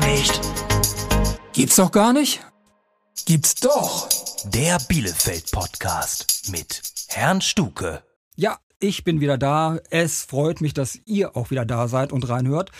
gar nicht. Gibt's doch gar nicht? Gibt's doch. Der Bielefeld-Podcast mit Herrn Stuke. Ja, ich bin wieder da. Es freut mich, dass ihr auch wieder da seid und reinhört.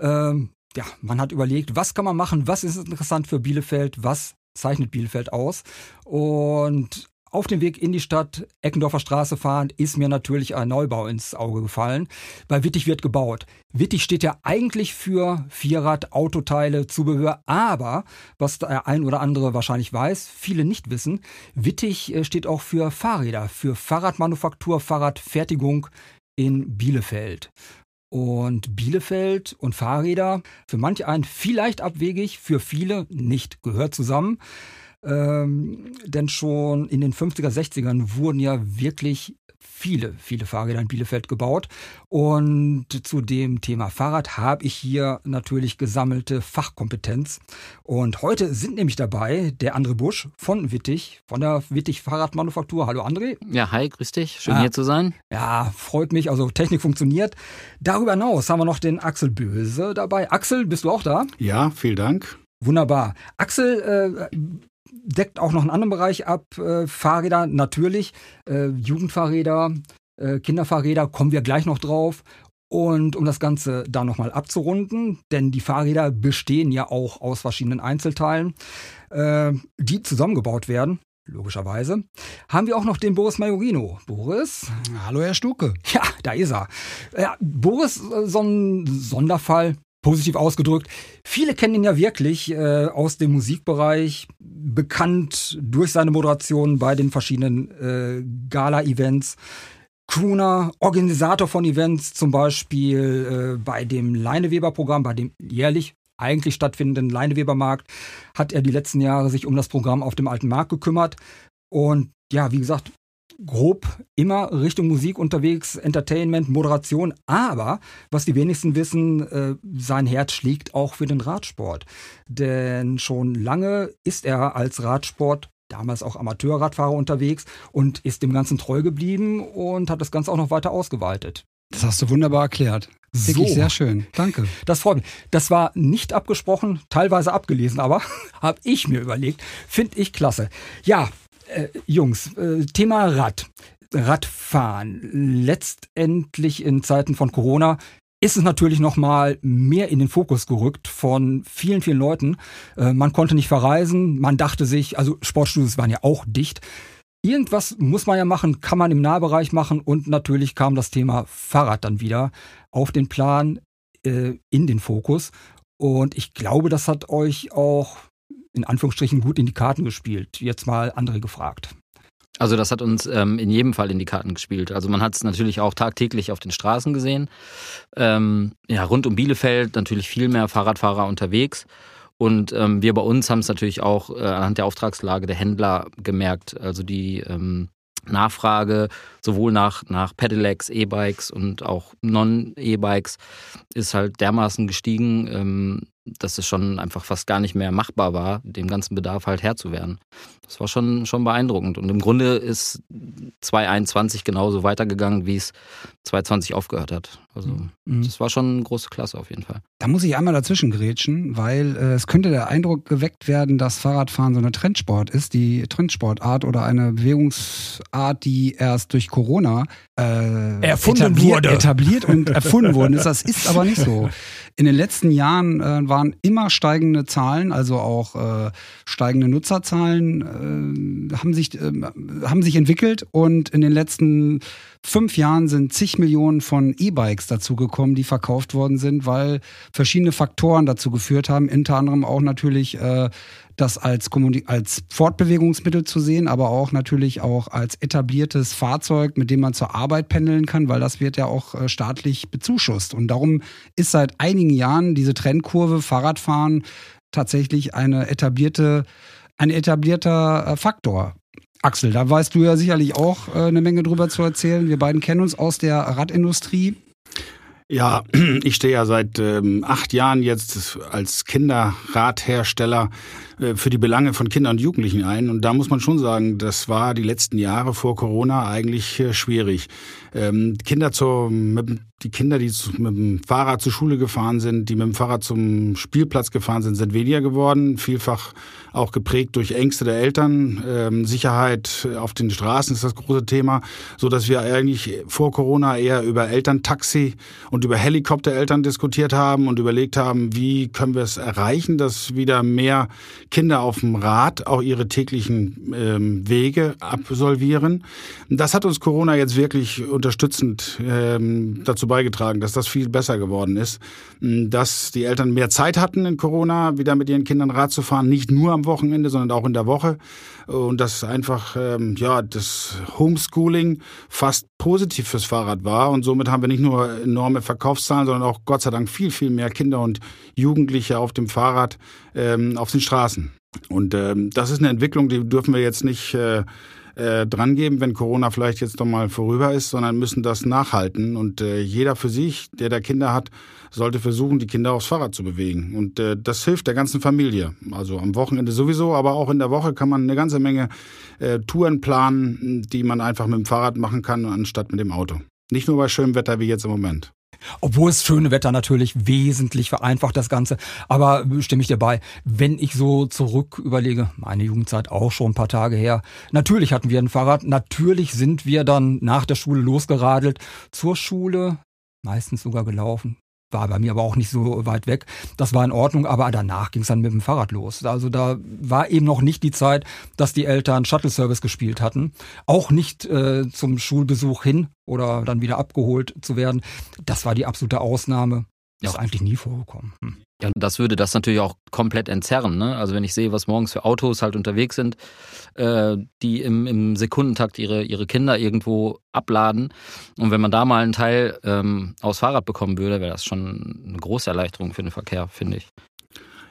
Ähm, ja, man hat überlegt, was kann man machen, was ist interessant für Bielefeld, was zeichnet Bielefeld aus. Und auf dem Weg in die Stadt Eckendorfer Straße fahren, ist mir natürlich ein Neubau ins Auge gefallen. Bei Wittig wird gebaut. Wittig steht ja eigentlich für Vierrad, Autoteile, Zubehör, aber was der ein oder andere wahrscheinlich weiß, viele nicht wissen, Wittig äh, steht auch für Fahrräder, für Fahrradmanufaktur, Fahrradfertigung in Bielefeld. Und Bielefeld und Fahrräder, für manch einen vielleicht abwegig, für viele nicht, gehört zusammen. Ähm, denn schon in den 50er, 60ern wurden ja wirklich viele, viele Fahrräder in Bielefeld gebaut. Und zu dem Thema Fahrrad habe ich hier natürlich gesammelte Fachkompetenz. Und heute sind nämlich dabei der André Busch von Wittig, von der Wittig Fahrradmanufaktur. Hallo André. Ja, hi, grüß dich. Schön ah, hier zu sein. Ja, freut mich. Also Technik funktioniert. Darüber hinaus haben wir noch den Axel Böse dabei. Axel, bist du auch da? Ja, vielen Dank. Wunderbar. Axel äh, deckt auch noch einen anderen Bereich ab. Äh, Fahrräder natürlich, äh, Jugendfahrräder, äh, Kinderfahrräder, kommen wir gleich noch drauf. Und um das Ganze da nochmal abzurunden, denn die Fahrräder bestehen ja auch aus verschiedenen Einzelteilen, äh, die zusammengebaut werden. Logischerweise. Haben wir auch noch den Boris Majorino. Boris? Hallo, Herr Stuke. Ja, da ist er. Ja, Boris, äh, so ein Sonderfall positiv ausgedrückt. Viele kennen ihn ja wirklich äh, aus dem Musikbereich, bekannt durch seine Moderation bei den verschiedenen äh, Gala-Events. Crooner, Organisator von Events, zum Beispiel äh, bei dem Leineweber-Programm, bei dem jährlich eigentlich stattfindenden Leineweber-Markt, hat er die letzten Jahre sich um das Programm auf dem alten Markt gekümmert. Und ja, wie gesagt, grob immer Richtung Musik unterwegs, Entertainment, Moderation, aber was die wenigsten wissen, äh, sein Herz schlägt auch für den Radsport. Denn schon lange ist er als Radsport damals auch Amateurradfahrer unterwegs und ist dem Ganzen treu geblieben und hat das Ganze auch noch weiter ausgeweitet. Das hast du wunderbar erklärt. Wirklich so. sehr schön. Danke. Das freut mich. Das war nicht abgesprochen, teilweise abgelesen, aber habe ich mir überlegt. Finde ich klasse. Ja, äh, Jungs, äh, Thema Rad. Radfahren. Letztendlich in Zeiten von Corona ist es natürlich noch mal mehr in den Fokus gerückt von vielen, vielen Leuten. Äh, man konnte nicht verreisen. Man dachte sich, also Sportstudios waren ja auch dicht. Irgendwas muss man ja machen, kann man im Nahbereich machen und natürlich kam das Thema Fahrrad dann wieder auf den Plan, äh, in den Fokus. Und ich glaube, das hat euch auch in Anführungsstrichen gut in die Karten gespielt. Jetzt mal andere gefragt. Also das hat uns ähm, in jedem Fall in die Karten gespielt. Also man hat es natürlich auch tagtäglich auf den Straßen gesehen. Ähm, ja, rund um Bielefeld natürlich viel mehr Fahrradfahrer unterwegs. Und ähm, wir bei uns haben es natürlich auch äh, anhand der Auftragslage der Händler gemerkt. Also die ähm, Nachfrage sowohl nach, nach Pedelecs, E-Bikes und auch Non-E-Bikes ist halt dermaßen gestiegen, ähm, dass es schon einfach fast gar nicht mehr machbar war, dem ganzen Bedarf halt Herr zu werden. Das war schon, schon beeindruckend. Und im Grunde ist 2021 genauso weitergegangen, wie es 2020 aufgehört hat. Also mhm. das war schon eine große Klasse auf jeden Fall. Da muss ich einmal dazwischen grätschen, weil äh, es könnte der Eindruck geweckt werden, dass Fahrradfahren so eine Trendsport ist, die Trendsportart oder eine Bewegungsart, die erst durch Corona äh, erfunden etabliert, wurde. etabliert und erfunden worden ist. Das ist aber nicht so. In den letzten Jahren äh, waren immer steigende Zahlen, also auch äh, steigende Nutzerzahlen äh, haben, sich, äh, haben sich entwickelt. Und in den letzten fünf Jahren sind zig Millionen von E-Bikes dazugekommen, die verkauft worden sind, weil verschiedene Faktoren dazu geführt haben, unter anderem auch natürlich äh, das als, als Fortbewegungsmittel zu sehen, aber auch natürlich auch als etabliertes Fahrzeug, mit dem man zur Arbeit pendeln kann, weil das wird ja auch äh, staatlich bezuschusst. Und darum ist seit einigen Jahren diese Trendkurve Fahrradfahren tatsächlich eine etablierte, ein etablierter äh, Faktor. Axel, da weißt du ja sicherlich auch äh, eine Menge drüber zu erzählen. Wir beiden kennen uns aus der Radindustrie. Ja, ich stehe ja seit ähm, acht Jahren jetzt als Kinderradhersteller für die Belange von Kindern und Jugendlichen ein. Und da muss man schon sagen, das war die letzten Jahre vor Corona eigentlich äh, schwierig. Ähm, Kinder zur, die Kinder, die mit dem Fahrrad zur Schule gefahren sind, die mit dem Fahrrad zum Spielplatz gefahren sind, sind weniger geworden. Vielfach auch geprägt durch Ängste der Eltern. Ähm, Sicherheit auf den Straßen ist das große Thema, so dass wir eigentlich vor Corona eher über Elterntaxi und über Helikoptereltern diskutiert haben und überlegt haben, wie können wir es erreichen, dass wieder mehr Kinder auf dem Rad auch ihre täglichen ähm, Wege absolvieren. Das hat uns Corona jetzt wirklich unterstützend ähm, dazu beigetragen, dass das viel besser geworden ist, dass die Eltern mehr Zeit hatten in Corona, wieder mit ihren Kindern Rad zu fahren, nicht nur am Wochenende, sondern auch in der Woche und dass einfach ähm, ja das Homeschooling fast positiv fürs Fahrrad war und somit haben wir nicht nur enorme Verkaufszahlen, sondern auch Gott sei Dank viel viel mehr Kinder und Jugendliche auf dem Fahrrad ähm, auf den Straßen. Und ähm, das ist eine Entwicklung, die dürfen wir jetzt nicht äh, äh, drangeben, wenn Corona vielleicht jetzt doch mal vorüber ist, sondern müssen das nachhalten. Und äh, jeder für sich, der da Kinder hat, sollte versuchen, die Kinder aufs Fahrrad zu bewegen. Und äh, das hilft der ganzen Familie. Also am Wochenende sowieso, aber auch in der Woche kann man eine ganze Menge äh, Touren planen, die man einfach mit dem Fahrrad machen kann, anstatt mit dem Auto. Nicht nur bei schönem Wetter wie jetzt im Moment. Obwohl es schöne Wetter natürlich wesentlich vereinfacht das Ganze. Aber stimme ich dir bei, wenn ich so zurück überlege, meine Jugendzeit auch schon ein paar Tage her. Natürlich hatten wir ein Fahrrad. Natürlich sind wir dann nach der Schule losgeradelt zur Schule. Meistens sogar gelaufen war bei mir aber auch nicht so weit weg. Das war in Ordnung, aber danach ging es dann mit dem Fahrrad los. Also da war eben noch nicht die Zeit, dass die Eltern Shuttle-Service gespielt hatten. Auch nicht äh, zum Schulbesuch hin oder dann wieder abgeholt zu werden. Das war die absolute Ausnahme. Ja. Ist eigentlich nie vorgekommen. Hm. Ja, das würde das natürlich auch komplett entzerren. Ne? Also wenn ich sehe, was morgens für Autos halt unterwegs sind, äh, die im, im Sekundentakt ihre, ihre Kinder irgendwo abladen. Und wenn man da mal einen Teil ähm, aus Fahrrad bekommen würde, wäre das schon eine große Erleichterung für den Verkehr, finde ich.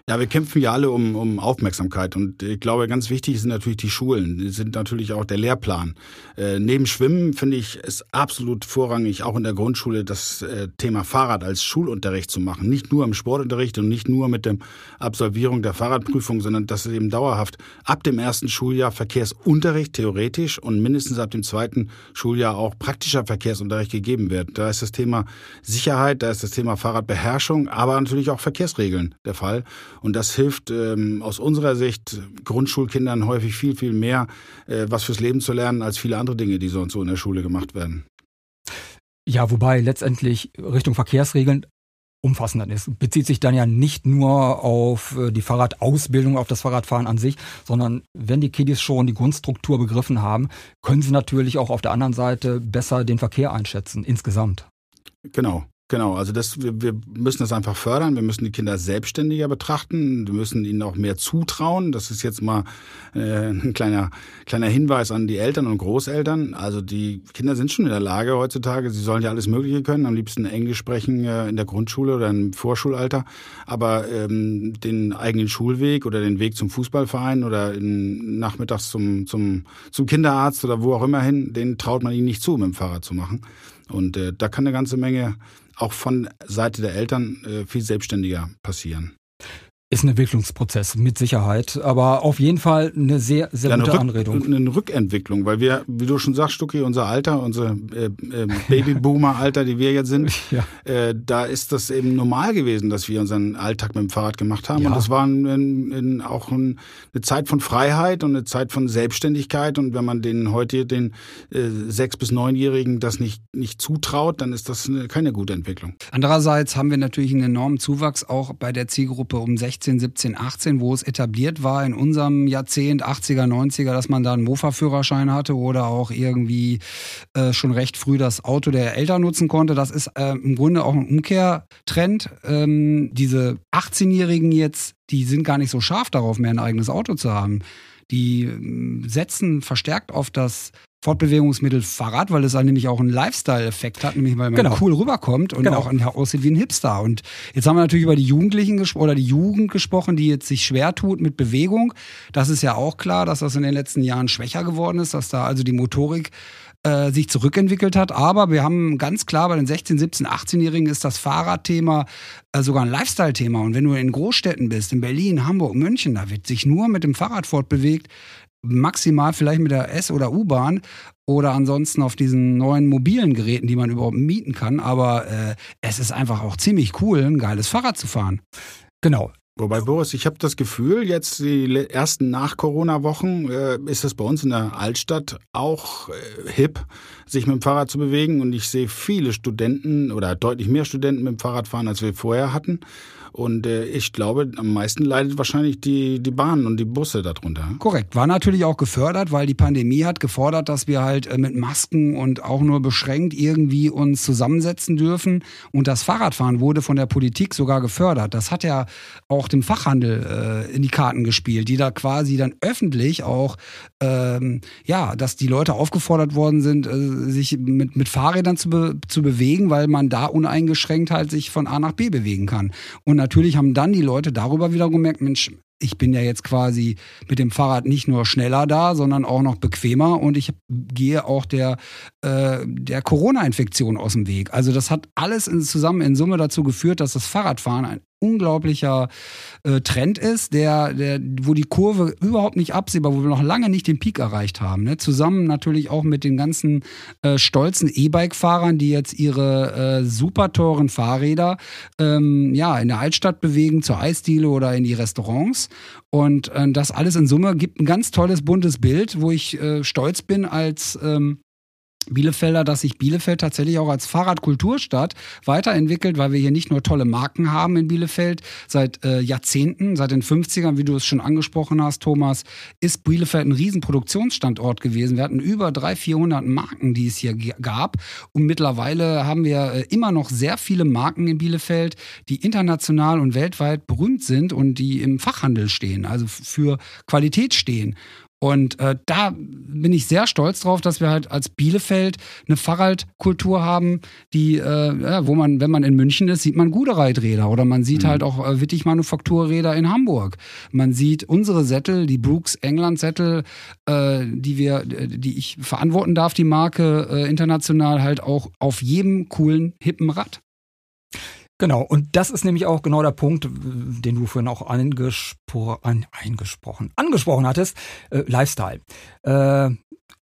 Ja, wir kämpfen ja alle um, um Aufmerksamkeit und ich glaube, ganz wichtig sind natürlich die Schulen, sind natürlich auch der Lehrplan. Äh, neben Schwimmen finde ich es absolut vorrangig, auch in der Grundschule das äh, Thema Fahrrad als Schulunterricht zu machen. Nicht nur im Sportunterricht und nicht nur mit der Absolvierung der Fahrradprüfung, sondern dass es eben dauerhaft ab dem ersten Schuljahr Verkehrsunterricht theoretisch und mindestens ab dem zweiten Schuljahr auch praktischer Verkehrsunterricht gegeben wird. Da ist das Thema Sicherheit, da ist das Thema Fahrradbeherrschung, aber natürlich auch Verkehrsregeln der Fall. Und das hilft ähm, aus unserer Sicht Grundschulkindern häufig viel, viel mehr, äh, was fürs Leben zu lernen, als viele andere Dinge, die sonst so in der Schule gemacht werden. Ja, wobei letztendlich Richtung Verkehrsregeln umfassender ist. Bezieht sich dann ja nicht nur auf äh, die Fahrradausbildung, auf das Fahrradfahren an sich, sondern wenn die Kiddies schon die Grundstruktur begriffen haben, können sie natürlich auch auf der anderen Seite besser den Verkehr einschätzen, insgesamt. Genau. Genau, also das, wir, wir müssen das einfach fördern. Wir müssen die Kinder selbstständiger betrachten. Wir müssen ihnen auch mehr zutrauen. Das ist jetzt mal äh, ein kleiner, kleiner Hinweis an die Eltern und Großeltern. Also die Kinder sind schon in der Lage heutzutage, sie sollen ja alles Mögliche können, am liebsten Englisch sprechen äh, in der Grundschule oder im Vorschulalter. Aber ähm, den eigenen Schulweg oder den Weg zum Fußballverein oder in, nachmittags zum, zum, zum Kinderarzt oder wo auch immer hin, den traut man ihnen nicht zu, mit dem Fahrrad zu machen. Und äh, da kann eine ganze Menge auch von Seite der Eltern äh, viel selbstständiger passieren. Ist ein Entwicklungsprozess, mit Sicherheit. Aber auf jeden Fall eine sehr, sehr ja, gute Rück, Anregung. Eine Rückentwicklung, weil wir, wie du schon sagst, Stucki, unser Alter, unser äh, äh, Babyboomer-Alter, die wir jetzt sind, ja. äh, da ist das eben normal gewesen, dass wir unseren Alltag mit dem Fahrrad gemacht haben. Ja. Und das war ein, ein, auch ein, eine Zeit von Freiheit und eine Zeit von Selbstständigkeit. Und wenn man den heute den äh, sechs- bis neunjährigen das nicht, nicht zutraut, dann ist das eine, keine gute Entwicklung. Andererseits haben wir natürlich einen enormen Zuwachs auch bei der Zielgruppe um 16 16, 17, 18, wo es etabliert war in unserem Jahrzehnt, 80er, 90er, dass man da einen Mofa-Führerschein hatte oder auch irgendwie äh, schon recht früh das Auto der Eltern nutzen konnte. Das ist äh, im Grunde auch ein Umkehrtrend. Ähm, diese 18-Jährigen jetzt, die sind gar nicht so scharf darauf, mehr ein eigenes Auto zu haben. Die ähm, setzen verstärkt auf das Fortbewegungsmittel Fahrrad, weil es dann nämlich auch einen Lifestyle-Effekt hat, nämlich weil man genau. cool rüberkommt und genau. auch aussieht wie ein Hipster. Und jetzt haben wir natürlich über die Jugendlichen oder die Jugend gesprochen, die jetzt sich schwer tut mit Bewegung. Das ist ja auch klar, dass das in den letzten Jahren schwächer geworden ist, dass da also die Motorik äh, sich zurückentwickelt hat. Aber wir haben ganz klar bei den 16, 17, 18-Jährigen ist das Fahrradthema äh, sogar ein Lifestyle-Thema. Und wenn du in Großstädten bist, in Berlin, Hamburg, München, da wird sich nur mit dem Fahrrad fortbewegt maximal vielleicht mit der S- oder U-Bahn oder ansonsten auf diesen neuen mobilen Geräten, die man überhaupt mieten kann. Aber äh, es ist einfach auch ziemlich cool, ein geiles Fahrrad zu fahren. Genau. Wobei, Boris, ich habe das Gefühl, jetzt die ersten Nach-Corona-Wochen äh, ist es bei uns in der Altstadt auch äh, hip, sich mit dem Fahrrad zu bewegen. Und ich sehe viele Studenten oder deutlich mehr Studenten mit dem Fahrrad fahren, als wir vorher hatten. Und äh, ich glaube, am meisten leidet wahrscheinlich die, die Bahn und die Busse darunter. Korrekt. War natürlich auch gefördert, weil die Pandemie hat gefordert, dass wir halt äh, mit Masken und auch nur beschränkt irgendwie uns zusammensetzen dürfen. Und das Fahrradfahren wurde von der Politik sogar gefördert. Das hat ja auch dem Fachhandel äh, in die Karten gespielt, die da quasi dann öffentlich auch, ähm, ja, dass die Leute aufgefordert worden sind, äh, sich mit, mit Fahrrädern zu, be zu bewegen, weil man da uneingeschränkt halt sich von A nach B bewegen kann. Und natürlich haben dann die Leute darüber wieder gemerkt, Mensch, ich bin ja jetzt quasi mit dem Fahrrad nicht nur schneller da, sondern auch noch bequemer und ich gehe auch der, äh, der Corona-Infektion aus dem Weg. Also das hat alles in, zusammen in Summe dazu geführt, dass das Fahrradfahren ein unglaublicher äh, Trend ist, der, der, wo die Kurve überhaupt nicht absehbar, wo wir noch lange nicht den Peak erreicht haben. Ne? Zusammen natürlich auch mit den ganzen äh, stolzen E-Bike-Fahrern, die jetzt ihre äh, super teuren Fahrräder ähm, ja, in der Altstadt bewegen, zur Eisdiele oder in die Restaurants. Und äh, das alles in Summe gibt ein ganz tolles, buntes Bild, wo ich äh, stolz bin als ähm, Bielefelder, dass sich Bielefeld tatsächlich auch als Fahrradkulturstadt weiterentwickelt, weil wir hier nicht nur tolle Marken haben in Bielefeld. Seit äh, Jahrzehnten, seit den 50ern, wie du es schon angesprochen hast, Thomas, ist Bielefeld ein Riesenproduktionsstandort gewesen. Wir hatten über 300, 400 Marken, die es hier gab. Und mittlerweile haben wir äh, immer noch sehr viele Marken in Bielefeld, die international und weltweit berühmt sind und die im Fachhandel stehen, also für Qualität stehen. Und äh, da bin ich sehr stolz drauf, dass wir halt als Bielefeld eine Fahrradkultur haben, die, äh, ja, wo man, wenn man in München ist, sieht man gute Reiträder oder man sieht mhm. halt auch äh, Wittig Manufakturräder in Hamburg. Man sieht unsere Sättel, die Brooks England Sättel, äh, die wir, die ich verantworten darf, die Marke äh, international halt auch auf jedem coolen hippen Rad. Genau, und das ist nämlich auch genau der Punkt, den du vorhin auch angespro an, eingesprochen, angesprochen hattest, äh, Lifestyle. Äh,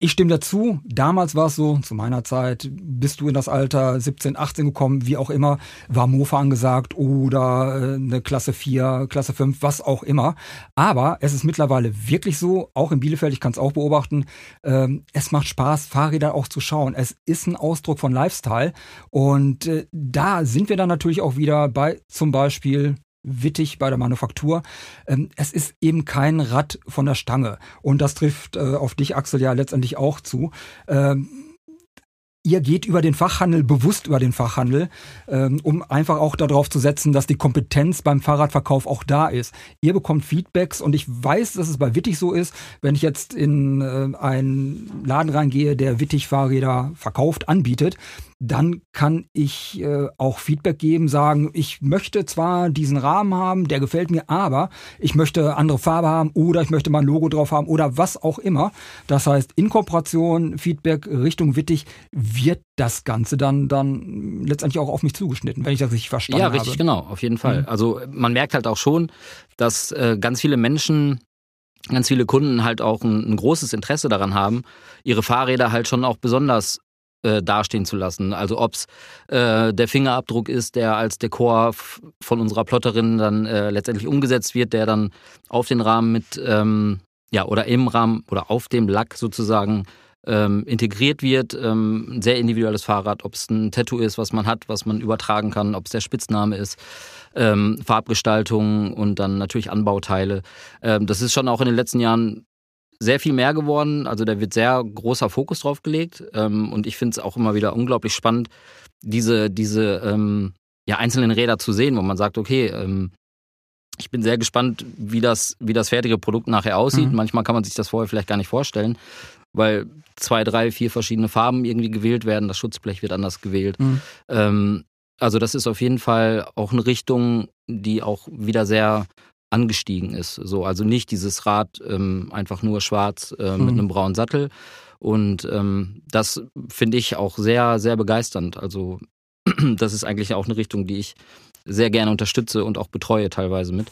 ich stimme dazu. Damals war es so, zu meiner Zeit, bist du in das Alter 17, 18 gekommen, wie auch immer, war Mofa angesagt oder äh, eine Klasse 4, Klasse 5, was auch immer. Aber es ist mittlerweile wirklich so, auch in Bielefeld, ich kann es auch beobachten, ähm, es macht Spaß, Fahrräder auch zu schauen. Es ist ein Ausdruck von Lifestyle. Und äh, da sind wir dann natürlich auch wieder bei zum Beispiel Wittig bei der Manufaktur. Ähm, es ist eben kein Rad von der Stange. Und das trifft äh, auf dich, Axel, ja letztendlich auch zu. Ihr geht über den Fachhandel, bewusst über den Fachhandel, ähm, um einfach auch darauf zu setzen, dass die Kompetenz beim Fahrradverkauf auch da ist. Ihr bekommt Feedbacks und ich weiß, dass es bei Wittig so ist, wenn ich jetzt in äh, einen Laden reingehe, der Wittig Fahrräder verkauft, anbietet, dann kann ich äh, auch Feedback geben, sagen, ich möchte zwar diesen Rahmen haben, der gefällt mir, aber ich möchte andere Farbe haben oder ich möchte mal ein Logo drauf haben oder was auch immer. Das heißt, in Kooperation, Feedback Richtung Wittig wird das Ganze dann, dann letztendlich auch auf mich zugeschnitten, wenn ich das richtig verstanden habe. Ja, richtig, habe. genau, auf jeden Fall. Mhm. Also man merkt halt auch schon, dass äh, ganz viele Menschen ganz viele Kunden halt auch ein, ein, großes Interesse daran haben, ihre Fahrräder halt schon auch besonders äh, dastehen zu lassen. Also ob es äh, der Fingerabdruck ist, der als Dekor von unserer Plotterin dann äh, letztendlich umgesetzt wird, der dann auf den Rahmen mit, ähm, ja, oder im Rahmen oder auf dem Lack sozusagen ähm, integriert wird. Ähm, ein sehr individuelles Fahrrad, ob es ein Tattoo ist, was man hat, was man übertragen kann, ob es der Spitzname ist, ähm, Farbgestaltung und dann natürlich Anbauteile. Ähm, das ist schon auch in den letzten Jahren sehr viel mehr geworden. Also da wird sehr großer Fokus drauf gelegt. Ähm, und ich finde es auch immer wieder unglaublich spannend, diese, diese ähm, ja, einzelnen Räder zu sehen, wo man sagt, okay, ich bin sehr gespannt, wie das, wie das fertige Produkt nachher aussieht. Mhm. Manchmal kann man sich das vorher vielleicht gar nicht vorstellen, weil zwei, drei, vier verschiedene Farben irgendwie gewählt werden. Das Schutzblech wird anders gewählt. Mhm. Ähm, also das ist auf jeden Fall auch eine Richtung, die auch wieder sehr angestiegen ist. So, also nicht dieses Rad ähm, einfach nur schwarz äh, mit mhm. einem braunen Sattel. Und ähm, das finde ich auch sehr, sehr begeisternd. Also das ist eigentlich auch eine Richtung, die ich sehr gerne unterstütze und auch betreue teilweise mit.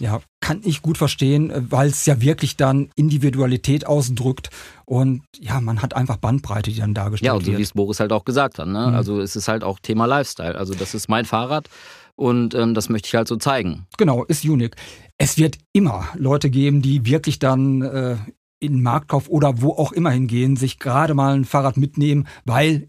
Ja, kann ich gut verstehen, äh, weil es ja wirklich dann Individualität ausdrückt und ja, man hat einfach Bandbreite, die dann dargestellt Ja, und so wird. wie es Boris halt auch gesagt hat. Ne? Mhm. Also es ist halt auch Thema Lifestyle. Also das ist mein Fahrrad und ähm, das möchte ich halt so zeigen. Genau, ist unique. Es wird immer Leute geben, die wirklich dann äh, in den Marktkauf oder wo auch immer hingehen, sich gerade mal ein Fahrrad mitnehmen, weil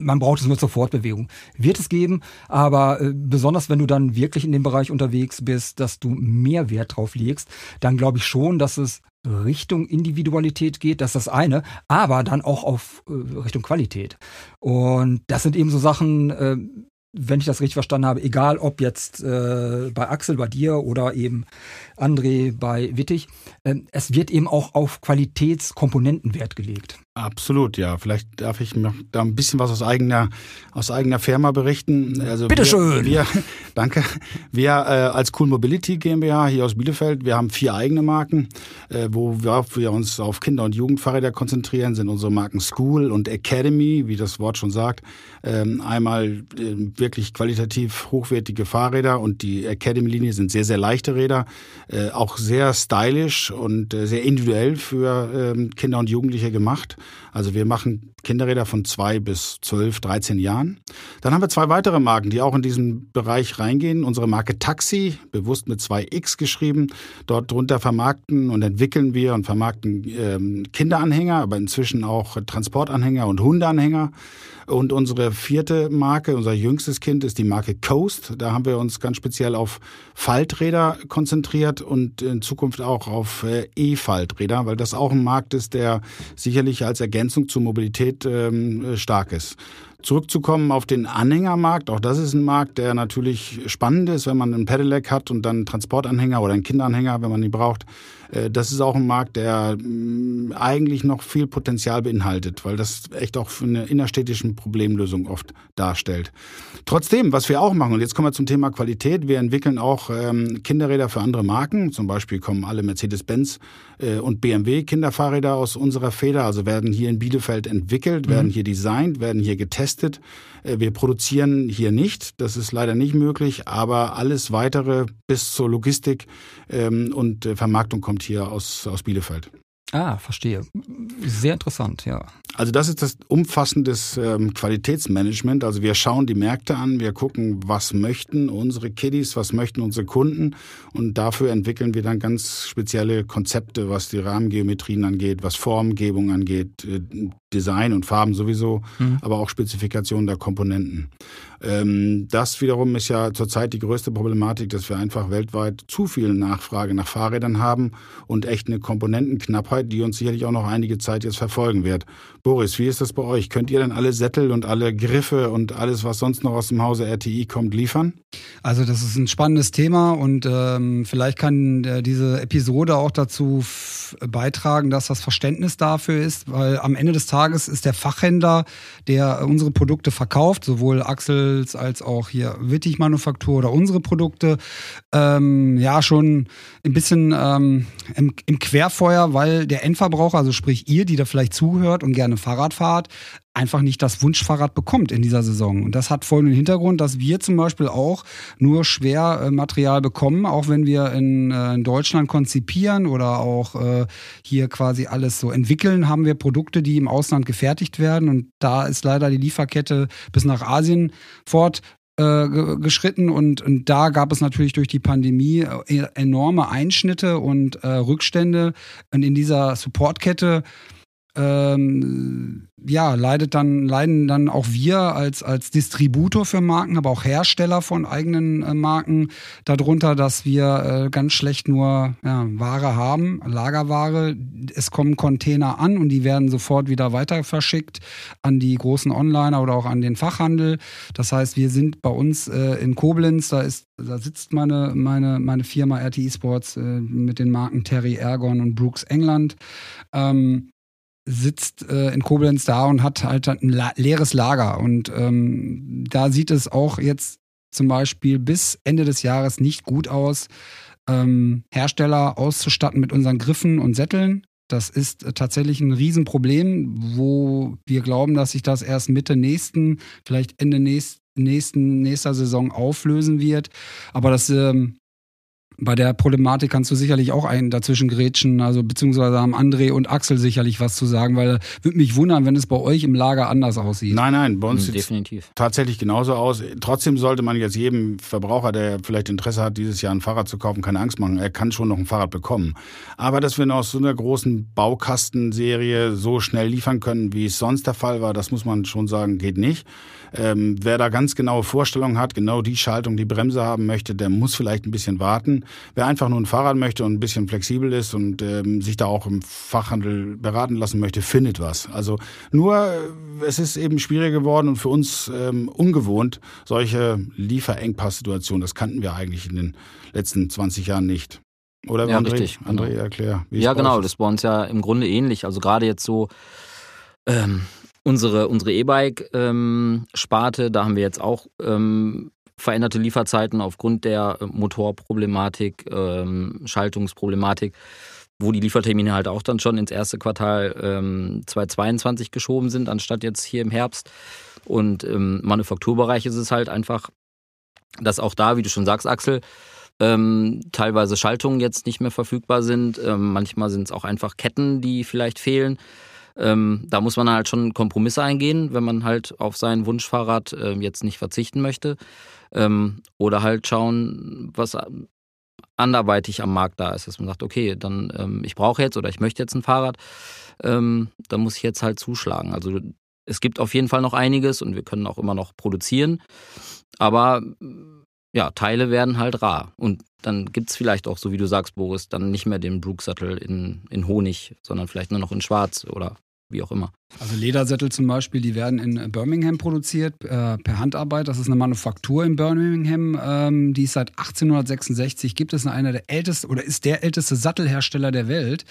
man braucht es nur zur Fortbewegung. Wird es geben, aber äh, besonders wenn du dann wirklich in dem Bereich unterwegs bist, dass du mehr Wert drauf legst, dann glaube ich schon, dass es Richtung Individualität geht, das ist das eine, aber dann auch auf äh, Richtung Qualität. Und das sind eben so Sachen, äh, wenn ich das richtig verstanden habe, egal ob jetzt äh, bei Axel, bei dir oder eben André bei Wittig, äh, es wird eben auch auf Qualitätskomponenten Wert gelegt. Absolut, ja. Vielleicht darf ich noch da ein bisschen was aus eigener, aus eigener Firma berichten. Also Bitteschön. Wir, wir, danke. Wir äh, als Cool Mobility GmbH hier aus Bielefeld, wir haben vier eigene Marken, äh, wo wir, wir uns auf Kinder- und Jugendfahrräder konzentrieren, sind unsere Marken School und Academy, wie das Wort schon sagt. Ähm, einmal äh, wirklich qualitativ hochwertige Fahrräder und die Academy-Linie sind sehr, sehr leichte Räder, äh, auch sehr stylisch und äh, sehr individuell für ähm, Kinder und Jugendliche gemacht. Also wir machen Kinderräder von zwei bis zwölf, 13 Jahren. Dann haben wir zwei weitere Marken, die auch in diesen Bereich reingehen. Unsere Marke Taxi, bewusst mit zwei X geschrieben. Dort drunter vermarkten und entwickeln wir und vermarkten ähm, Kinderanhänger, aber inzwischen auch Transportanhänger und Hundeanhänger. Und unsere vierte Marke, unser jüngstes Kind, ist die Marke Coast. Da haben wir uns ganz speziell auf Falträder konzentriert und in Zukunft auch auf äh, E-Falträder, weil das auch ein Markt ist, der sicherlich als Ergänzung zur Mobilität ähm, stark ist. Zurückzukommen auf den Anhängermarkt, auch das ist ein Markt, der natürlich spannend ist, wenn man einen Pedelec hat und dann einen Transportanhänger oder einen Kinderanhänger, wenn man ihn braucht. Äh, Das ist auch ein Markt, der mh, eigentlich noch viel Potenzial beinhaltet, weil das echt auch für eine innerstädtische Problemlösung oft darstellt. Trotzdem, was wir auch machen, und jetzt kommen wir zum Thema Qualität, wir entwickeln auch ähm, Kinderräder für andere Marken. Zum Beispiel kommen alle Mercedes-Benz äh, und BMW Kinderfahrräder aus unserer Feder, also werden hier in Bielefeld entwickelt, werden hier designt, werden hier getestet. Äh, Wir produzieren hier nicht, das ist leider nicht möglich, aber alles weitere bis zur Logistik ähm, und äh, Vermarktung kommt hier aus, aus Bielefeld. Ah, verstehe. Sehr interessant, ja. Also das ist das umfassendes ähm, Qualitätsmanagement. Also wir schauen die Märkte an, wir gucken, was möchten unsere Kiddies, was möchten unsere Kunden und dafür entwickeln wir dann ganz spezielle Konzepte, was die Rahmengeometrien angeht, was Formgebung angeht, äh, Design und Farben sowieso, aber auch Spezifikationen der Komponenten. Ähm, das wiederum ist ja zurzeit die größte Problematik, dass wir einfach weltweit zu viel Nachfrage nach Fahrrädern haben und echt eine Komponentenknappheit, die uns sicherlich auch noch einige Zeit jetzt verfolgen wird. Boris, wie ist das bei euch? Könnt ihr denn alle Sättel und alle Griffe und alles, was sonst noch aus dem Hause RTI kommt, liefern? Also das ist ein spannendes Thema und ähm, vielleicht kann äh, diese Episode auch dazu beitragen, dass das Verständnis dafür ist, weil am Ende des Tages ist der Fachhändler, der unsere Produkte verkauft, sowohl Axels als auch hier Wittig Manufaktur oder unsere Produkte, ähm, ja schon ein bisschen ähm, im, im Querfeuer, weil der Endverbraucher, also sprich ihr, die da vielleicht zuhört und gerne Fahrrad fahrt, einfach nicht das Wunschfahrrad bekommt in dieser Saison. Und das hat folgenden Hintergrund, dass wir zum Beispiel auch nur schwer äh, Material bekommen, auch wenn wir in, äh, in Deutschland konzipieren oder auch äh, hier quasi alles so entwickeln, haben wir Produkte, die im Ausland gefertigt werden. Und da ist leider die Lieferkette bis nach Asien fort äh, ge- geschritten und, und da gab es natürlich durch die Pandemie äh, enorme Einschnitte und äh, Rückstände und in dieser Supportkette ähm, ja, leidet dann, leiden dann auch wir als, als Distributor für Marken, aber auch Hersteller von eigenen äh, Marken darunter, dass wir äh, ganz schlecht nur ja, Ware haben, Lagerware. Es kommen Container an und die werden sofort wieder weiter verschickt an die großen Onliner oder auch an den Fachhandel. Das heißt, wir sind bei uns äh, in Koblenz, da ist, da sitzt meine, meine, meine Firma RTE Sports äh, mit den Marken Terry Ergon und Brooks England. Ähm, sitzt äh, in Koblenz da und hat halt ein leeres Lager. Und ähm, da sieht es auch jetzt zum Beispiel bis Ende des Jahres nicht gut aus, ähm, Hersteller auszustatten mit unseren Griffen und Sätteln. Das ist äh, tatsächlich ein Riesenproblem, wo wir glauben, dass sich das erst Mitte nächsten, vielleicht Ende nächsten, nächsten nächster Saison auflösen wird. Aber das ähm, bei der Problematik kannst du sicherlich auch einen dazwischen grätschen, also beziehungsweise haben André und Axel sicherlich was zu sagen, weil würde mich wundern, wenn es bei euch im Lager anders aussieht. Nein, nein, bei uns Mhm, sieht definitiv. tatsächlich genauso aus. Trotzdem sollte man jetzt jedem Verbraucher, der vielleicht Interesse hat, dieses Jahr ein Fahrrad zu kaufen, keine Angst machen. Er kann schon noch ein Fahrrad bekommen. Aber dass wir noch aus so einer großen Baukastenserie so schnell liefern können, wie es sonst der Fall war, das muss man schon sagen, geht nicht. Ähm, wer da ganz genaue Vorstellungen hat, genau die Schaltung, die Bremse haben möchte, der muss vielleicht ein bisschen warten. Wer einfach nur ein Fahrrad möchte und ein bisschen flexibel ist und ähm, sich da auch im Fachhandel beraten lassen möchte, findet was. Also nur, äh, es ist eben schwieriger geworden und für uns ähm, ungewohnt, solche Lieferengpass-Situationen, das kannten wir eigentlich in den letzten 20 Jahren nicht. Oder Ja, André? richtig, genau. André, erklär. wie es Ja, genau, das ist. bei uns ja im Grunde ähnlich. Also gerade jetzt so ähm, unsere unsere E-Bike-Sparte, da haben wir jetzt auch ähm, veränderte Lieferzeiten aufgrund der äh, Motorproblematik, ähm, Schaltungsproblematik, wo die Liefertermine halt auch dann schon ins erste Quartal ähm, 2022 geschoben sind, anstatt jetzt hier im Herbst. Und im Manufakturbereich ist es halt einfach, dass auch da, wie du schon sagst, Axel, ähm, teilweise Schaltungen jetzt nicht mehr verfügbar sind. Ähm, manchmal sind es auch einfach Ketten, die vielleicht fehlen. Ähm, da muss man halt schon Kompromisse eingehen, wenn man halt auf sein Wunschfahrrad ähm, jetzt nicht verzichten möchte. Ähm, oder halt schauen, was anderweitig am Markt da ist, dass man sagt, okay, dann ähm, ich brauche jetzt oder ich möchte jetzt ein Fahrrad, ähm, da muss ich jetzt halt zuschlagen. Also es gibt auf jeden Fall noch einiges und wir können auch immer noch produzieren, aber ja, Teile werden halt rar. Und dann gibt's vielleicht auch, so wie du sagst, Boris, dann nicht mehr den Brooksattel in, in Honig, sondern vielleicht nur noch in Schwarz oder wie auch immer. Also Ledersättel zum Beispiel, die werden in Birmingham produziert äh, per Handarbeit. Das ist eine Manufaktur in Birmingham, ähm, die ist seit 1866 gibt es einer der ältesten oder ist der älteste Sattelhersteller der Welt,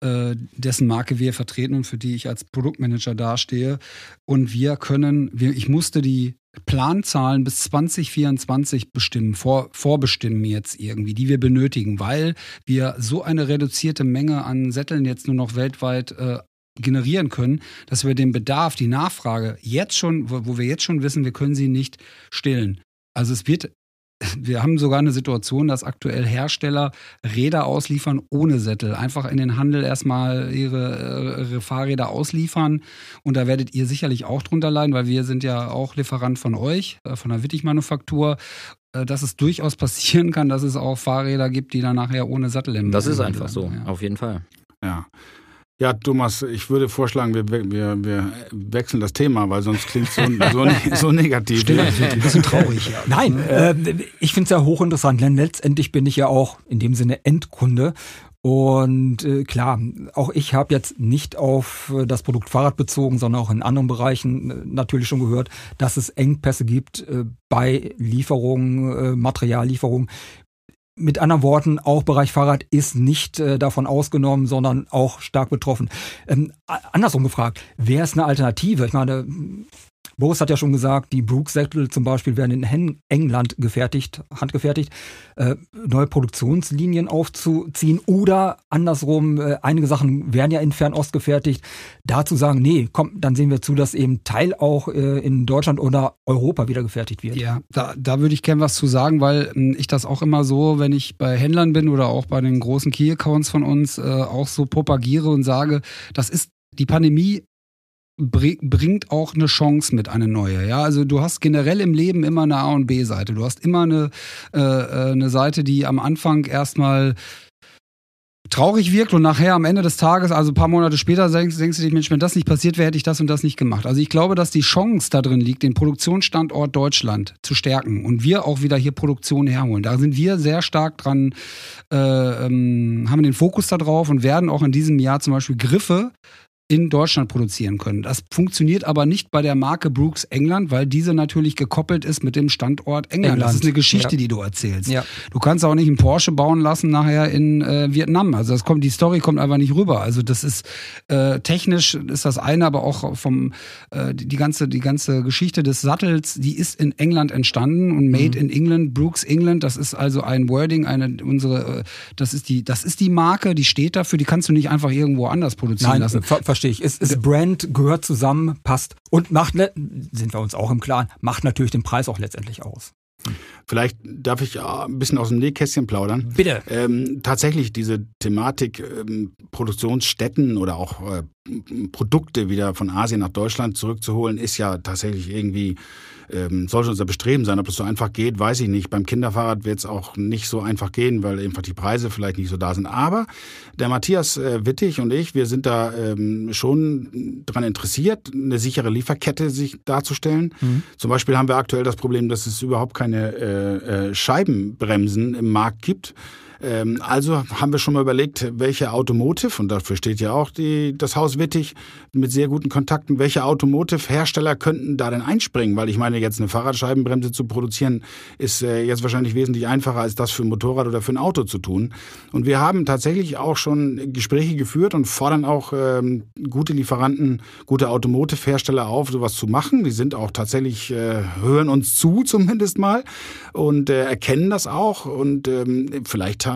äh, dessen Marke wir vertreten und für die ich als Produktmanager dastehe. Und wir können, wir, ich musste die Planzahlen bis 2024 bestimmen, vor, vorbestimmen jetzt irgendwie, die wir benötigen, weil wir so eine reduzierte Menge an Sätteln jetzt nur noch weltweit äh, generieren können, dass wir den Bedarf, die Nachfrage jetzt schon, wo, wir jetzt schon wissen, wir können sie nicht stillen. Also es wird, wir haben sogar eine Situation, dass aktuell Hersteller Räder ausliefern ohne Sättel. Einfach in den Handel erstmal ihre, ihre Fahrräder ausliefern. Und da werdet ihr sicherlich auch drunter leiden, weil wir sind ja auch Lieferant von euch, äh, von der Wittig-Manufaktur äh, dass es durchaus passieren kann, dass es auch Fahrräder gibt, die dann nachher ohne Sattel im Das ist einfach so, ja. auf jeden Fall. Ja. Ja, Thomas, ich würde vorschlagen, wir, wir, wir wechseln das Thema, weil sonst klingt es so, so, ne- so negativ. Stimmt, das wird ein bisschen traurig. Ja. Nein, äh, ich finde es ja hochinteressant, denn letztendlich bin ich ja auch in dem Sinne Endkunde. Und äh, klar, auch ich habe jetzt nicht auf äh, das Produkt Fahrrad bezogen, sondern auch in anderen Bereichen äh, natürlich schon gehört, dass es Engpässe gibt äh, bei Lieferungen, äh, Materiallieferungen. Mit anderen Worten, auch Bereich Fahrrad ist nicht äh, davon ausgenommen, sondern auch stark betroffen. Ähm, andersrum gefragt, wäre es eine Alternative? Ich meine, Boris hat ja schon gesagt, die Brooks-Sättel zum Beispiel werden in England gefertigt, handgefertigt, äh, neue Produktionslinien aufzuziehen oder andersrum, äh, einige Sachen werden ja in Fernost gefertigt, dazu sagen, nee, komm, dann sehen wir zu, dass eben Teil auch äh, in Deutschland oder Europa wieder gefertigt wird. Ja, da, da würde ich gerne was zu sagen, weil ähm, ich das auch immer so, wenn ich bei Händlern bin oder auch bei den großen Key-Accounts von uns auch so propagiere und sage, das ist die Pandemie bringt auch eine Chance mit, eine neue. Ja, also du hast generell im Leben immer eine A- und B-Seite. Du hast immer eine, äh, äh, eine Seite, die am Anfang erstmal traurig wirkt und nachher am Ende des Tages, also ein paar Monate später, denkst, denkst du dich, Mensch, wenn das nicht passiert wäre, hätte ich das und das nicht gemacht. Also ich glaube, dass die Chance da drin liegt, den Produktionsstandort Deutschland zu stärken und wir auch wieder hier Produktion herholen. Da sind wir sehr stark dran, äh, ähm, haben den Fokus da drauf und werden auch in diesem Jahr zum Beispiel Griffe in Deutschland produzieren können. Das funktioniert aber nicht bei der Marke Brooks England, weil diese natürlich gekoppelt ist mit dem Standort England. England. Das ist eine Geschichte, Ja. die du erzählst. Ja. Du kannst auch nicht einen Porsche bauen lassen nachher in äh, Vietnam. Also das kommt, die Story kommt einfach nicht rüber. Also das ist äh, technisch ist das eine, aber auch vom äh, die, ganze die ganze Geschichte des Sattels, die ist in England entstanden und Made in England, Brooks England. Das ist also ein Wording, eine unsere, äh, das ist die das ist die Marke, die steht dafür. Die kannst du nicht einfach irgendwo anders produzieren Nein, lassen. ver verstehe ich. Es ist Brand, gehört zusammen, passt und macht, le- sind wir uns auch im Klaren, macht natürlich den Preis auch letztendlich aus. Vielleicht darf ich äh, ein bisschen aus dem Nähkästchen plaudern. Bitte. Ähm, tatsächlich diese Thematik ähm, Produktionsstätten oder auch äh, Produkte wieder von Asien nach Deutschland zurückzuholen, ist ja tatsächlich irgendwie, ähm, sollte unser Bestreben sein. Ob das so einfach geht, weiß ich nicht. Beim Kinderfahrrad wird es auch nicht so einfach gehen, weil einfach die Preise vielleicht nicht so da sind. Aber der Matthias äh, Wittig und ich, wir sind da ähm, schon daran interessiert, eine sichere Lieferkette sich darzustellen. Zum Beispiel haben wir aktuell das Problem, dass es überhaupt keine äh, äh, Scheibenbremsen im Markt gibt. Ähm, also haben wir schon mal überlegt, welche Automotive, und dafür steht ja auch die, das Haus Wittig mit sehr guten Kontakten, welche Automotive-Hersteller könnten da denn einspringen? Weil ich meine, jetzt eine Fahrradscheibenbremse zu produzieren, ist äh, jetzt wahrscheinlich wesentlich einfacher, als das für ein Motorrad oder für ein Auto zu tun. Und wir haben tatsächlich auch schon Gespräche geführt und fordern auch ähm, gute Lieferanten, gute Automotive-Hersteller auf, sowas zu machen. Die sind auch tatsächlich, äh, hören uns zu zumindest mal und äh, erkennen das auch und ähm, vielleicht äh,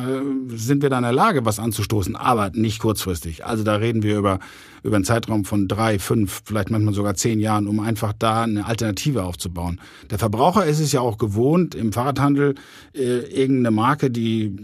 sind wir da in der Lage, was anzustoßen, aber nicht kurzfristig. Also da reden wir über über einen Zeitraum von drei, fünf, vielleicht manchmal sogar zehn Jahren, um einfach da eine Alternative aufzubauen. Der Verbraucher ist es ja auch gewohnt, im Fahrradhandel äh, irgendeine Marke, die,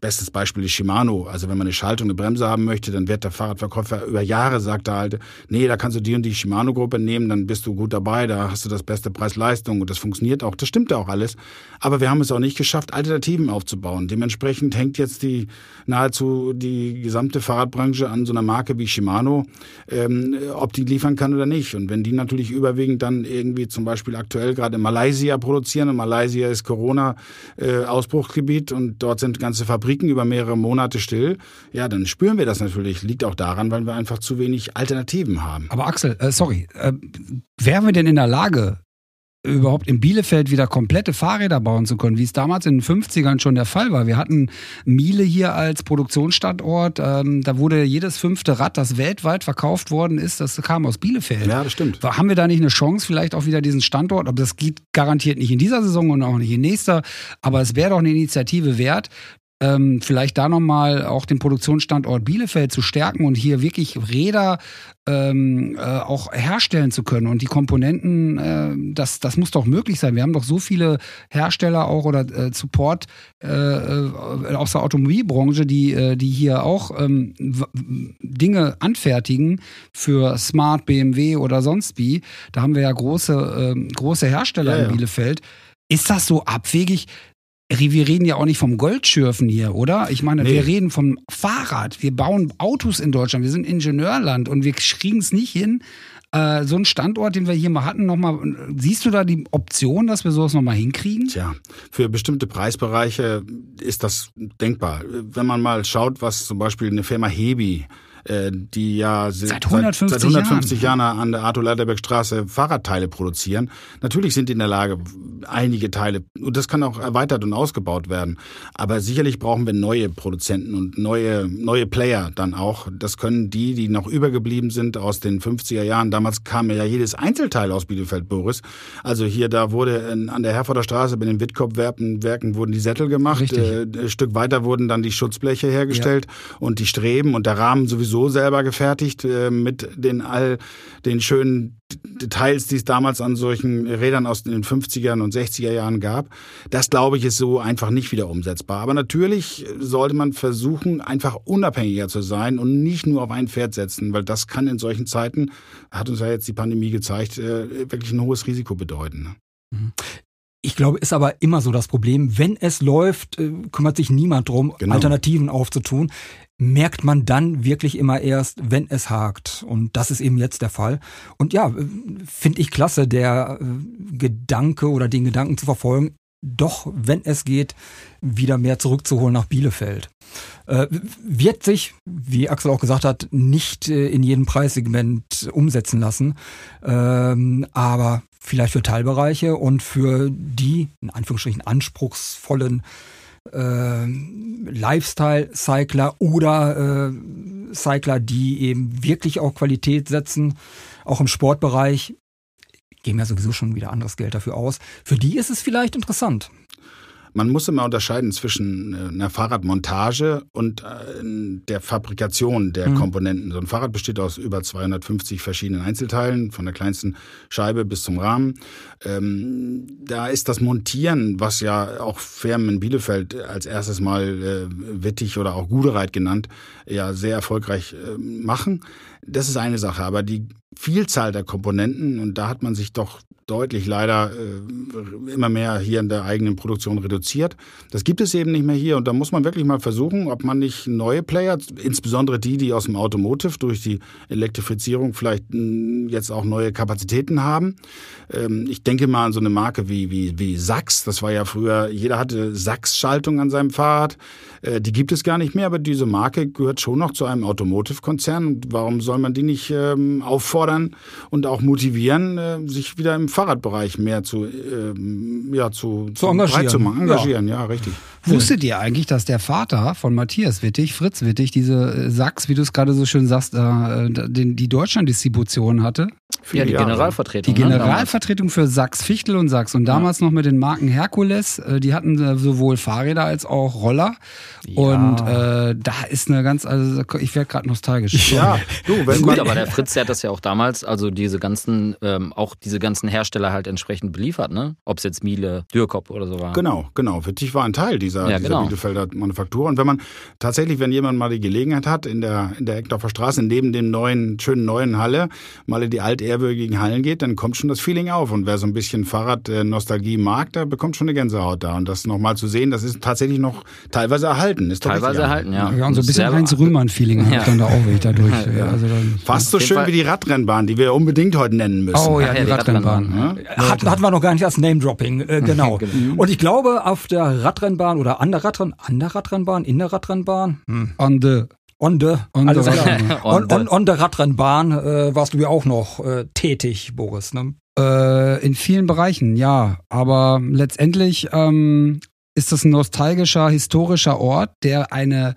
bestes Beispiel ist Shimano, also wenn man eine Schaltung, eine Bremse haben möchte, dann wird der Fahrradverkäufer über Jahre sagt er halt, nee, da kannst du die und die Shimano-Gruppe nehmen, dann bist du gut dabei, da hast du das beste Preis-Leistung und das funktioniert auch, das stimmt ja auch alles. Aber wir haben es auch nicht geschafft, Alternativen aufzubauen. Dementsprechend hängt jetzt die nahezu die gesamte Fahrradbranche an so einer Marke wie Shimano, ähm, ob die liefern kann oder nicht. Und wenn die natürlich überwiegend dann irgendwie zum Beispiel aktuell gerade in Malaysia produzieren, und Malaysia ist Corona-Ausbruchsgebiet und dort sind ganze Fabriken über mehrere Monate still, ja, dann spüren wir das natürlich. Liegt auch daran, weil wir einfach zu wenig Alternativen haben. Aber Axel, äh, sorry, äh, wären wir denn in der Lage, überhaupt in Bielefeld wieder komplette Fahrräder bauen zu können, wie es damals in den 50ern schon der Fall war. Wir hatten Miele hier als Produktionsstandort. Ähm, da wurde jedes fünfte Rad, das weltweit verkauft worden ist, das kam aus Bielefeld. Ja, das stimmt. Haben wir da nicht eine Chance, vielleicht auch wieder diesen Standort? Aber das geht garantiert nicht in dieser Saison und auch nicht in nächster. Aber es wäre doch eine Initiative wert, ähm, vielleicht da nochmal auch den Produktionsstandort Bielefeld zu stärken und hier wirklich Räder ähm, äh, auch herstellen zu können. Und die Komponenten, äh, das, das muss doch möglich sein. Wir haben doch so viele Hersteller auch oder äh, Support äh, äh, aus der Automobilbranche, die, äh, die hier auch ähm, Dinge anfertigen für Smart, BMW oder sonst wie. Da haben wir ja große, ähm, große Hersteller Ja, in ja. Bielefeld. Ist das so abwegig? Wir reden ja auch nicht vom Goldschürfen hier, oder? Ich meine, Nee. wir reden vom Fahrrad. Wir bauen Autos in Deutschland. Wir sind Ingenieurland und wir kriegen es nicht hin. Äh, so einen Standort, den wir hier mal hatten, nochmal. Siehst du da die Option, dass wir sowas nochmal hinkriegen? Tja, für bestimmte Preisbereiche ist das denkbar. Wenn man mal schaut, was zum Beispiel eine Firma Hebi, äh, die ja se- Seit 150 seit 150 Jahren, an der Arthur-Leiderberg-Straße Fahrradteile produzieren. Natürlich sind die in der Lage, einige Teile, und das kann auch erweitert und ausgebaut werden. Aber sicherlich brauchen wir neue Produzenten und neue, neue Player dann auch. Das können die, die noch übergeblieben sind aus den 50er Jahren. Damals kam ja jedes Einzelteil aus Bielefeld, Boris. Also hier, da wurde in, an der Herforder Straße bei den Wittkopf-Werken Werken wurden die Sättel gemacht. Äh, ein Stück weiter wurden dann die Schutzbleche hergestellt und die Streben und der Rahmen sowieso selber gefertigt äh, mit den all den schönen Details, die es damals an solchen Rädern aus den 50er und 60er Jahren gab. Das, glaube ich, ist so einfach nicht wieder umsetzbar. Aber natürlich sollte man versuchen, einfach unabhängiger zu sein und nicht nur auf ein Pferd setzen, weil das kann in solchen Zeiten, hat uns ja jetzt die Pandemie gezeigt, äh, wirklich ein hohes Risiko bedeuten. Ich glaube, ist aber immer so das Problem. Wenn es läuft, äh, kümmert sich niemand drum, Genau. Alternativen aufzutun. Merkt man dann wirklich immer erst, wenn es hakt. Und das ist eben jetzt der Fall. Und ja, äh, finde ich klasse, der äh, Gedanke oder den Gedanken zu verfolgen, doch, wenn es geht, wieder mehr zurückzuholen nach Bielefeld. Äh, wird sich, wie Axel auch gesagt hat, nicht äh, in jedem Preissegment umsetzen lassen, ähm, aber vielleicht für Teilbereiche und für die, in Anführungsstrichen, anspruchsvollen äh, Lifestyle-Cycler oder äh, Cycler, die eben wirklich auch Qualität setzen, auch im Sportbereich, geben ja sowieso schon wieder anderes Geld dafür aus. Für die ist es vielleicht interessant. Man muss immer unterscheiden zwischen äh, einer Fahrradmontage und äh, der Fabrikation der mhm. Komponenten. So ein Fahrrad besteht aus über 250 verschiedenen Einzelteilen, von der kleinsten Scheibe bis zum Rahmen. Ähm, da ist das Montieren, was ja auch Firmen in Bielefeld als erstes mal äh, Wittig oder auch Gudereit genannt, ja sehr erfolgreich äh, machen. Das ist eine Sache, aber die Vielzahl der Komponenten und da hat man sich doch deutlich leider äh, immer mehr hier in der eigenen Produktion reduziert. Das gibt es eben nicht mehr hier und da muss man wirklich mal versuchen, ob man nicht neue Player, insbesondere die, die aus dem Automotive durch die Elektrifizierung vielleicht hm, jetzt auch neue Kapazitäten haben. Ähm, ich denke mal an so eine Marke wie, wie, wie Sachs. Das war ja früher, jeder hatte Sachs-Schaltung an seinem Fahrrad. Äh, die gibt es gar nicht mehr, aber diese Marke gehört schon noch zu einem Automotive-Konzern. Warum soll man die nicht ähm, auffordern und auch motivieren, äh, sich wieder im Fahrradbereich mehr zu, ähm, ja, zu, zu engagieren. Zu machen. engagieren. Ja. ja, richtig. Wusstet ihr eigentlich, dass der Vater von Matthias Wittig, Fritz Wittig, diese äh, Sachs, wie du es gerade so schön sagst, äh, den, die Deutschland-Distribution hatte? Ja, die Generalvertretung. Die ne, Generalvertretung für Sachs, Fichtel und Sachs. Und damals ja. noch mit den Marken Herkules. Äh, die hatten sowohl Fahrräder als auch Roller. Ja. Und äh, da ist eine ganz, also ich werde gerade nostalgisch. Ja, du, wenn Gut, aber der Fritz, der hat das ja auch damals, also diese ganzen, ähm, auch diese ganzen Hersteller halt entsprechend beliefert, ne? Ob es jetzt Miele, Dürkop oder so war. Genau, genau. Wittig war ein Teil dieser, ja, dieser genau. Bielefelder Manufaktur. Und wenn man tatsächlich, wenn jemand mal die Gelegenheit hat, in der, in der Eckdorfer Straße, neben dem neuen, schönen neuen Halle, mal in die altehrwürdigen Hallen geht, dann kommt schon das Feeling auf. Und wer so ein bisschen Fahrradnostalgie mag, der bekommt schon eine Gänsehaut da. Und das nochmal zu sehen, das ist tatsächlich noch teilweise erhalten. Ist teilweise erhalten, ja. Ja, und so ein bisschen Heinz-Rühmann-Feeling ja. dann da auch, wenn ich dadurch. Ja. Also dann, Fast so schön Fall. wie die Radrennbahn, die wir unbedingt heute nennen müssen. Oh ja, die, die Radrennbahn. Radrennbahn. Ja. Hatten, hatten wir noch gar nicht als Name-Dropping, äh, genau. genau. Und ich glaube, auf der Radrennbahn oder an der Radrennbahn, an der Radrennbahn, in der Radrennbahn? Hm. On the On the, on alles the, klar. on, on, on, der Radrennbahn äh, warst du ja auch noch äh, tätig, Boris. Ne? Äh, in vielen Bereichen, ja. Aber letztendlich ähm, ist das ein nostalgischer, historischer Ort, der eine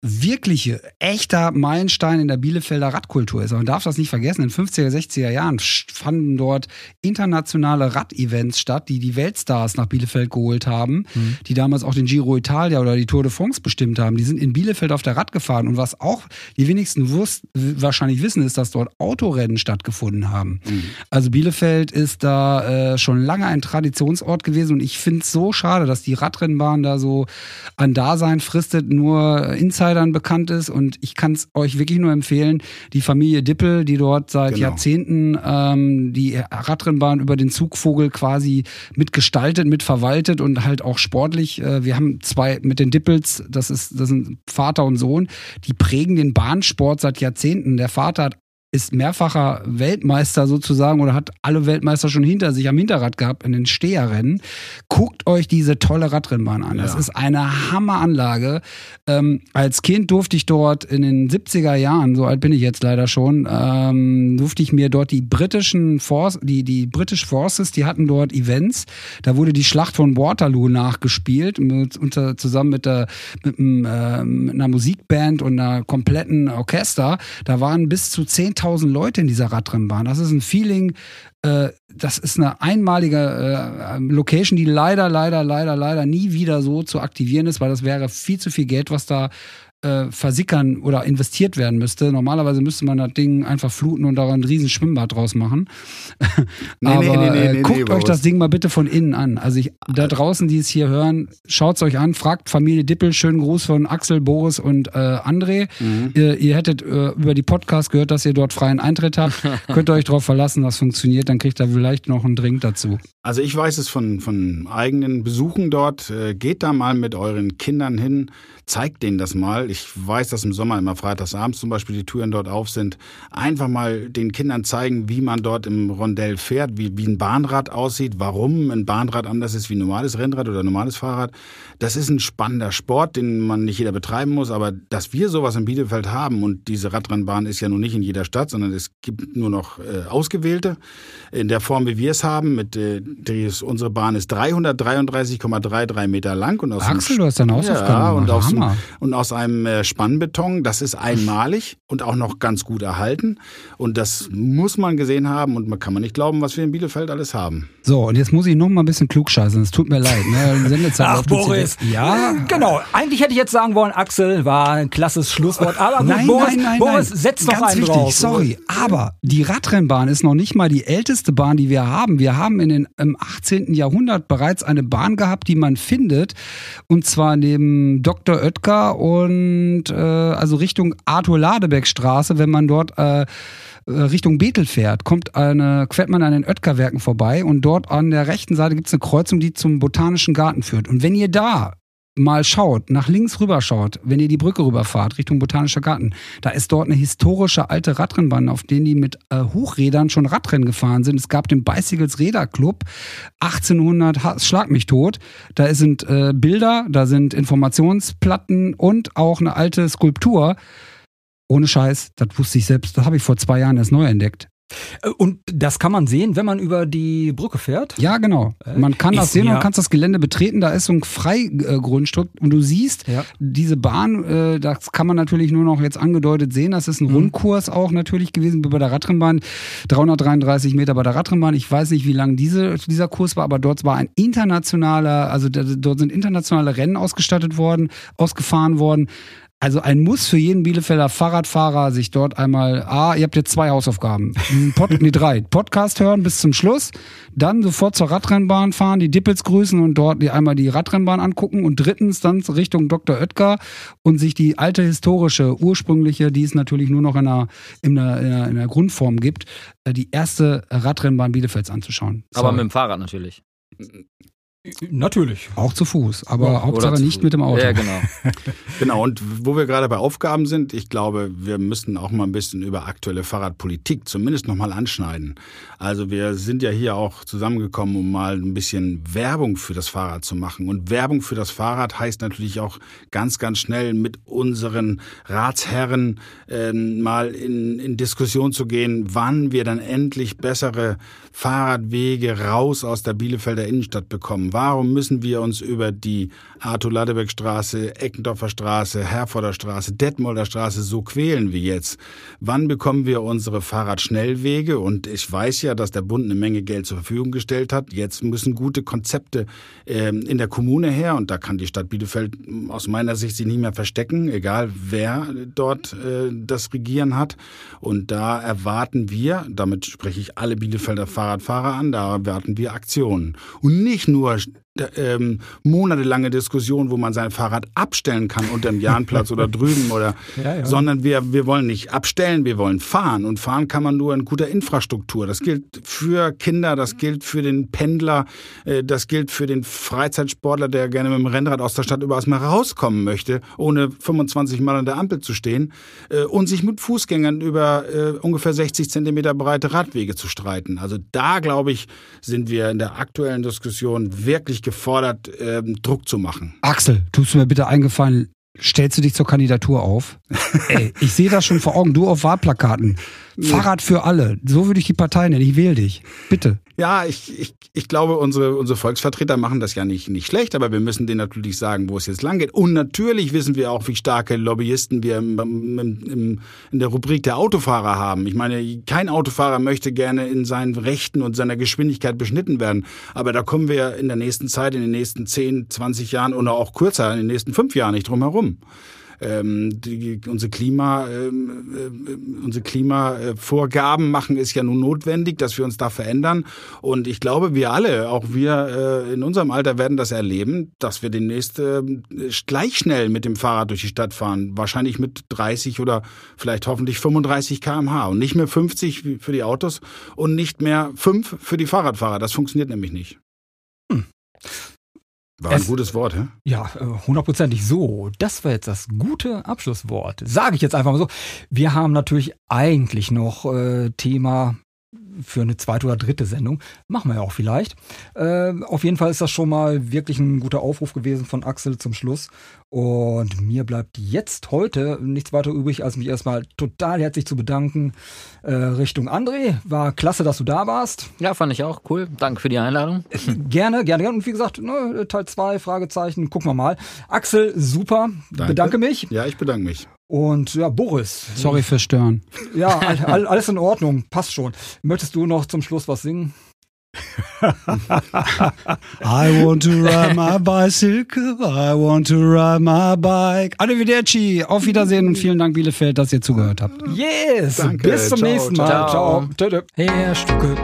wirkliche, echter Meilenstein in der Bielefelder Radkultur ist. man darf das nicht vergessen, in 50er, 60er Jahren fanden dort internationale Radevents statt, die die Weltstars nach Bielefeld geholt haben, mhm. die damals auch den Giro Italia oder die Tour de France bestimmt haben. Die sind in Bielefeld auf der Rad gefahren. Und was auch die wenigsten wusst, wahrscheinlich wissen, ist, dass dort Autorennen stattgefunden haben. Mhm. Also Bielefeld ist da äh, schon lange ein Traditionsort gewesen und ich finde es so schade, dass die Radrennbahn da so an Dasein fristet, nur Insider Insidern bekannt ist. Und ich kann es euch wirklich nur empfehlen, die Familie Dippel, die dort seit genau. Jahrzehnten ähm, die Radrennbahn über den Zugvogel quasi mitgestaltet, mitverwaltet und halt auch sportlich. Äh, wir haben zwei mit den Dippels, das ist, das sind Vater und Sohn, die prägen den Bahnsport seit Jahrzehnten. Der Vater hat ist mehrfacher Weltmeister sozusagen oder hat alle Weltmeister schon hinter sich am Hinterrad gehabt in den Steherrennen. Guckt euch diese tolle Radrennbahn an. Ja. Das ist eine Hammeranlage. Ähm, als Kind durfte ich dort in den 70er Jahren, so alt bin ich jetzt leider schon, ähm, durfte ich mir dort die britischen Force, die, die British Forces, die hatten dort Events. Da wurde die Schlacht von Waterloo nachgespielt, mit, unter, zusammen mit, der, mit, äh, mit einer Musikband und einer kompletten Orchester. Da waren bis zu 10 10.000 Leute in dieser Radrennbahn. Das ist ein Feeling, äh, das ist eine einmalige äh, Location, die leider, leider, leider, leider nie wieder so zu aktivieren ist, weil das wäre viel zu viel Geld, was da äh, versickern oder investiert werden müsste. Normalerweise müsste man das Ding einfach fluten und daran ein riesen Schwimmbad draus machen. nee, Aber nee, nee, nee, guckt euch das Ding mal bitte von innen an. Also ich, da draußen, die es hier hören, schaut es euch an, fragt Familie Dippel, schönen Gruß von Axel, Boris und äh, André. Mhm. Ihr, ihr, hättet äh, über die Podcast gehört, dass ihr dort freien Eintritt habt. Könnt ihr euch darauf verlassen, das funktioniert, dann kriegt ihr vielleicht noch einen Drink dazu. Also ich weiß es von, von eigenen Besuchen dort. Äh, geht da mal mit euren Kindern hin, zeigt denen das mal. Ich weiß, dass im Sommer immer freitagsabends zum Beispiel die Touren dort auf sind. Einfach mal den Kindern zeigen, wie man dort im Rondell fährt, wie, wie ein Bahnrad aussieht, warum ein Bahnrad anders ist wie ein normales Rennrad oder ein normales Fahrrad. Das ist ein spannender Sport, den man nicht jeder betreiben muss, aber dass wir sowas in Bielefeld haben und diese Radrennbahn ist ja nun nicht in jeder Stadt, sondern es gibt nur noch äh, ausgewählte in der Form, wie wir es haben, mit äh, die, unsere Bahn ist 333,33 Meter lang und aus Axel, du hast deine Hausaufgaben ja, und, aus, Hammer. und aus einem äh, Spannbeton. Das ist einmalig und auch noch ganz gut erhalten. Und das muss man gesehen haben und man kann man nicht glauben, was wir in Bielefeld alles haben. So, und jetzt muss ich noch mal ein bisschen klugscheißen. Es tut mir leid. Ne? Sendezeit Ach, Boris. Ja, Genau. Eigentlich hätte ich jetzt sagen wollen, Axel war ein klasses Schlusswort. Aber gut, Nein, Boris, nein, nein, Boris nein. setz noch Ganz einen wichtig, drauf. sorry. Aber die Radrennbahn ist noch nicht mal die älteste Bahn, die wir haben. Wir haben in den, im 18. Jahrhundert bereits eine Bahn gehabt, die man findet. Und zwar neben Dr. Oetker und äh, also Richtung Arthur-Ladebeck-Straße, wenn man dort äh, äh, Richtung Bethel fährt, kommt eine, fährt man an den Oetker-Werken vorbei und dort an der rechten Seite gibt es eine Kreuzung, die zum Botanischen Garten führt. Und wenn ihr da mal schaut, nach links rüber schaut, wenn ihr die Brücke rüberfahrt, Richtung Botanischer Garten, da ist dort eine historische alte Radrennbahn, auf denen die mit äh, Hochrädern schon Radrennen gefahren sind. Es gab den Bicycles Räderclub, 1800, ha- schlag mich tot. Da sind äh, Bilder, da sind Informationsplatten und auch eine alte Skulptur. Ohne Scheiß, das wusste ich selbst, das habe ich vor zwei Jahren erst neu entdeckt. Äh, Und das kann man sehen, wenn man über die Brücke fährt. Ja, genau. Man kann das Ist sehen und kannst das Gelände betreten. Da ist so ein Freigrundstück und du siehst, Ja. diese Bahn, äh, das kann man natürlich nur noch jetzt angedeutet sehen. Das ist ein Rundkurs auch natürlich gewesen bei der Radrennbahn. 333 Meter bei der Radrennbahn. Ich weiß nicht, wie lang diese, dieser Kurs war, aber dort war ein internationaler, also dort sind internationale Rennen ausgestattet worden, ausgefahren worden. Also ein Muss für jeden Bielefelder Fahrradfahrer, sich dort einmal, ah, ihr habt jetzt zwei Hausaufgaben. Pod, nee, drei. Podcast hören bis zum Schluss, dann sofort zur Radrennbahn fahren, die Dippels grüßen und dort einmal die Radrennbahn angucken und drittens dann Richtung Dr. Oetker und sich die alte historische, ursprüngliche, die es natürlich nur noch in einer, in einer, in einer, in einer Grundform gibt, äh, die erste Radrennbahn Bielefelds anzuschauen. Aber Sorry. mit dem Fahrrad natürlich. Natürlich. auch zu Fuß, aber Ja, Hauptsache nicht Fuß. mit dem Auto. Ja, genau. Genau, und wo wir gerade bei Aufgaben sind, ich glaube, wir müssen auch mal ein bisschen über aktuelle Fahrradpolitik zumindest nochmal anschneiden. Also wir sind ja hier auch zusammengekommen, um mal ein bisschen Werbung für das Fahrrad zu machen. Und Werbung für das Fahrrad heißt natürlich auch ganz, ganz schnell mit unseren Ratsherren äh, mal in, in Diskussion zu gehen, wann wir dann endlich bessere Fahrradwege raus aus der Bielefelder Innenstadt bekommen. Warum müssen wir uns über die Arthur-Ladebeck-Straße, Eckendorfer Straße, Herforder Straße, Detmolder Straße so quälen wie jetzt? Wann bekommen wir unsere Fahrradschnellwege? Und ich weiß ja, dass der Bund eine Menge Geld zur Verfügung gestellt hat. Jetzt müssen gute Konzepte ähm, in der Kommune her und da kann die Stadt Bielefeld ähm, aus meiner Sicht sich nicht mehr verstecken, egal wer dort äh, das Regieren hat. Und da erwarten wir, damit spreche ich alle Bielefelder Fahrradfahrer an, da erwarten wir Aktionen. Und nicht nur важно. Ähm, monatelange Diskussion, wo man sein Fahrrad abstellen kann unter dem Jahnplatz oder drüben oder, Ja, ja. sondern wir, wir wollen nicht abstellen, wir wollen fahren und fahren kann man nur in guter Infrastruktur. Das gilt für Kinder, das gilt für den Pendler, äh, das gilt für den Freizeitsportler, der gerne mit dem Rennrad aus der Stadt überall mal rauskommen möchte, ohne 25 Mal an der Ampel zu stehen äh, und sich mit Fußgängern über äh, ungefähr 60 Zentimeter breite Radwege zu streiten. Also da, glaube ich, sind wir in der aktuellen Diskussion wirklich gefordert, ähm, Druck zu machen. Axel, tust du mir bitte eingefallen, stellst du dich zur Kandidatur auf? Ey, ich sehe das schon vor Augen, du auf Wahlplakaten. Fahrrad für alle. So würde ich die Partei nennen. Ich wähle dich. Bitte. Ja, ich, ich, ich glaube, unsere, unsere Volksvertreter machen das ja nicht, nicht schlecht, aber wir müssen denen natürlich sagen, wo es jetzt lang geht. Und natürlich wissen wir auch, wie starke Lobbyisten wir im, im, im, in der Rubrik der Autofahrer haben. Ich meine, kein Autofahrer möchte gerne in seinen Rechten und seiner Geschwindigkeit beschnitten werden. Aber da kommen wir in der nächsten Zeit, in den nächsten 10, 20 Jahren oder auch kürzer, in den nächsten fünf Jahren nicht drum herum. Ähm, die, unsere Klima, ähm, äh, unsere Klimavorgaben machen es ja nun notwendig, dass wir uns da verändern. Und ich glaube, wir alle, auch wir äh, in unserem Alter werden das erleben, dass wir demnächst äh, gleich schnell mit dem Fahrrad durch die Stadt fahren. Wahrscheinlich mit 30 oder vielleicht hoffentlich 35 kmh und nicht mehr 50 für die Autos und nicht mehr 5 für die Fahrradfahrer. Das funktioniert nämlich nicht. Hm. War ein gutes Wort, hä? Ja, äh, hundertprozentig so. Das war jetzt das gute Abschlusswort. Sage ich jetzt einfach mal so. Wir haben natürlich eigentlich noch äh, Thema für eine zweite oder dritte Sendung. Machen wir ja auch vielleicht. Äh, auf jeden Fall ist das schon mal wirklich ein guter Aufruf gewesen von Axel zum Schluss. Und mir bleibt jetzt heute nichts weiter übrig, als mich erstmal total herzlich zu bedanken. Äh, Richtung André, war klasse, dass du da warst. Ja, fand ich auch cool. Danke für die Einladung. gerne, gerne, gerne. Und wie gesagt, ne, Teil 2, Fragezeichen, gucken wir mal. Axel, super. Danke. Bedanke mich. Ja, ich bedanke mich. Und ja, Boris. Sorry für Stören. Ja, all, alles in Ordnung, passt schon. Möchtest du noch zum Schluss was singen? I want to ride my bicycle, I want to ride my bike. Arrivederci, auf Wiedersehen und vielen Dank Bielefeld, dass ihr zugehört habt. Yes, Danke. bis zum Ciao. nächsten Mal. Ciao. Ciao. Herr Stucke.